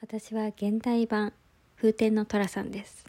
私は現代版風天の寅さんです。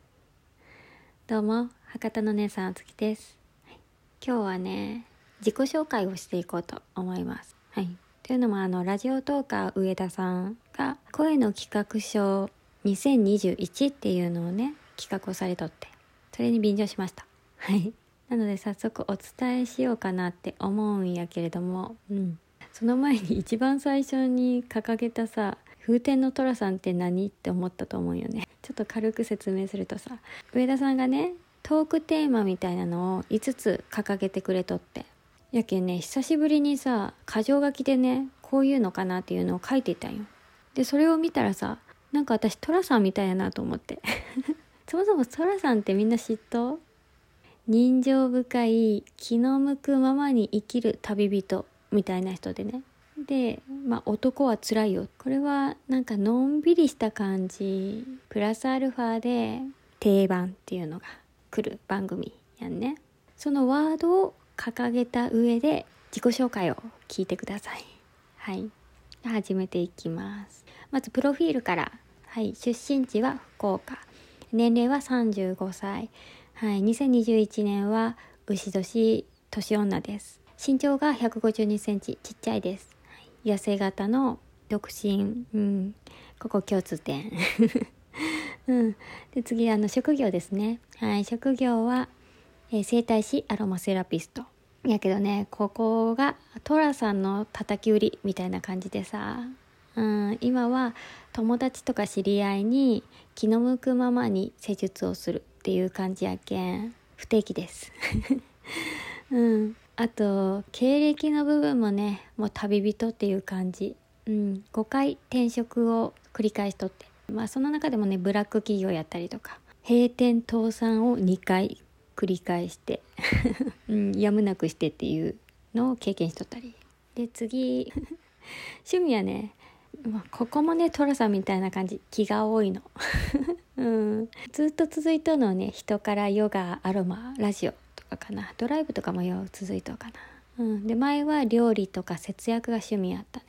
どうも博多の姉さんあつきです、はい。今日はね自己紹介をしていこうと思います。はい。というのもあのラジオトーカー上田さんが声の企画書2021っていうのをね企画をされとってそれに便乗しました。はい。なので早速お伝えしようかなって思うんやけれどもうん。その前に一番最初に掲げたさ風天の寅さんって何？って思ったと思うよね。ちょっと軽く説明するとさ上田さんがねトークテーマみたいなのを5つ掲げてくれとって。やけんね久しぶりにさ箇条書きでねこういうのかなっていうのを書いていたんよ。でそれを見たらさなんか私寅さんみたいやなと思って。そもそも寅さんってみんな知っとう？人情深い気の向くままに生きる旅人みたいな人でね。で、まあ、男は辛いよ。これはなんかのんびりした感じ。プラスアルファで定番っていうのが来る番組やんね。そのワードを掲げた上で自己紹介を聞いてください。はい。始めていきます。まずプロフィールから。はい。出身地は福岡。年齢は35歳。はい。2021年は牛年年女です。身長が152センチちっちゃいです、痩せ型の独身うん。ここ共通点。うん。で次あの職業ですね。はい。職業は、えー整体師アロマセラピスト。やけどねここが寅さんの叩き売りみたいな感じでさ。うん、今は友達とか知り合いに気の向くままに施術をするっていう感じやけん。不定期です。うん、あと経歴の部分もねもう旅人っていう感じ、うん、5回転職を繰り返しとって。まあその中でもねブラック企業やったりとか。閉店倒産を2回繰り返して、うん、やむなくしてっていうのを経験しとったり。で次。趣味はねまあ、ここもね寅さんみたいな感じ。気が多いの、うん、ずっと続いとるのはね人からヨガアロマラジオ。かかな。ドライブとかもよう続いとるかな、うん、で前は料理とか節約が趣味やったね。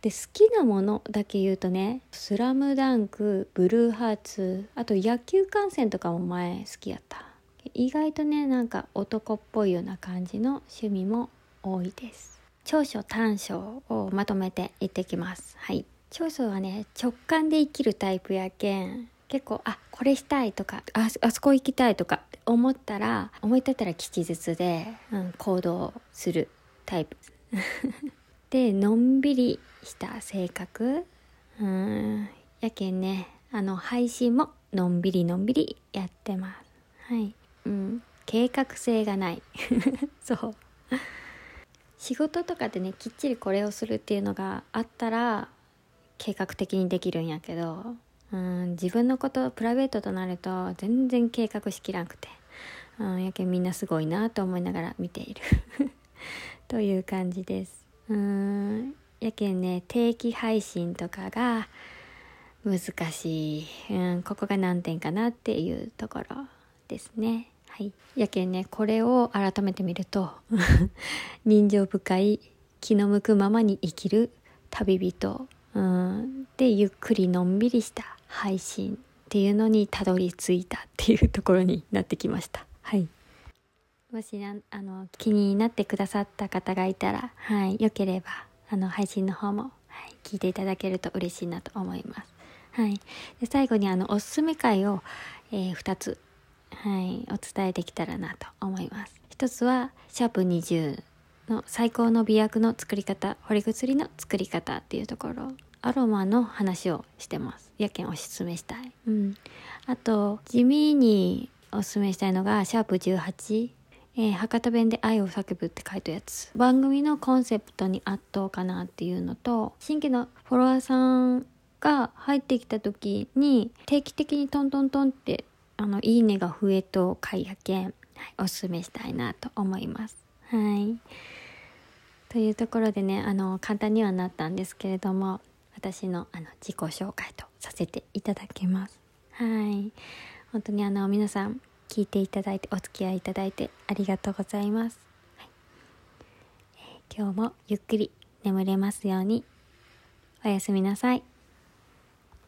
で好きなものだけ言うとね「スラムダンクブルーハーツあと野球観戦とかも前好きやった。意外とねなんか男っぽいような感じの趣味も多いです。長所短所をまとめていってきます。はい。長所はね直感で生きるタイプやけん結構あこれしたいとかああそこ行きたいとか。思ったら思い立ったら吉日で、うん、行動するタイプ。でのんびりした性格。うんやけんねあの配信ものんびりのんびりやってます。はい。うん計画性がない。そう。仕事とかでねきっちりこれをするっていうのがあったら計画的にできるんやけどうん自分のことプライベートとなると全然計画しきらんくて、うん、やけんみんなすごいなと思いながら見ている。という感じです。うんやけんね定期配信とかが難しい、うん、ここが難点かなっていうところですね。はい。やけんねこれを改めて見ると 人情深い気の向くままに生きる旅人。うん、でゆっくりのんびりした配信っていうのにたどり着いたっていうところになってきました。はい。もしなあの気になってくださった方がいたら、はい、よければあの配信の方も、はい、聞いていただけると嬉しいなと思います。はい。で最後にあのおすすめ会を、えー、2つ、はい、お伝えできたらなと思います。一つはシャープ20の最高の美薬の作り方掘り薬の作り方っていうところアロマの話をしてます。やけんおすすめしたい、うん、あと地味におすすめしたいのがシャープ18えー、博多弁で愛を叫ぶって書いたやつ。番組のコンセプトに圧倒かなっていうのと新規のフォロワーさんが入ってきた時に定期的にトントントンってあのいいねが増えと回やけん、はい、おすすめしたいなと思います。はい。というところでねあの簡単にはなったんですけれども私のあの自己紹介とさせていただきます。はい。本当にあの皆さん聞いていただいてお付き合いいただいてありがとうございます、はい。えー今日もゆっくり眠れますように。おやすみなさい。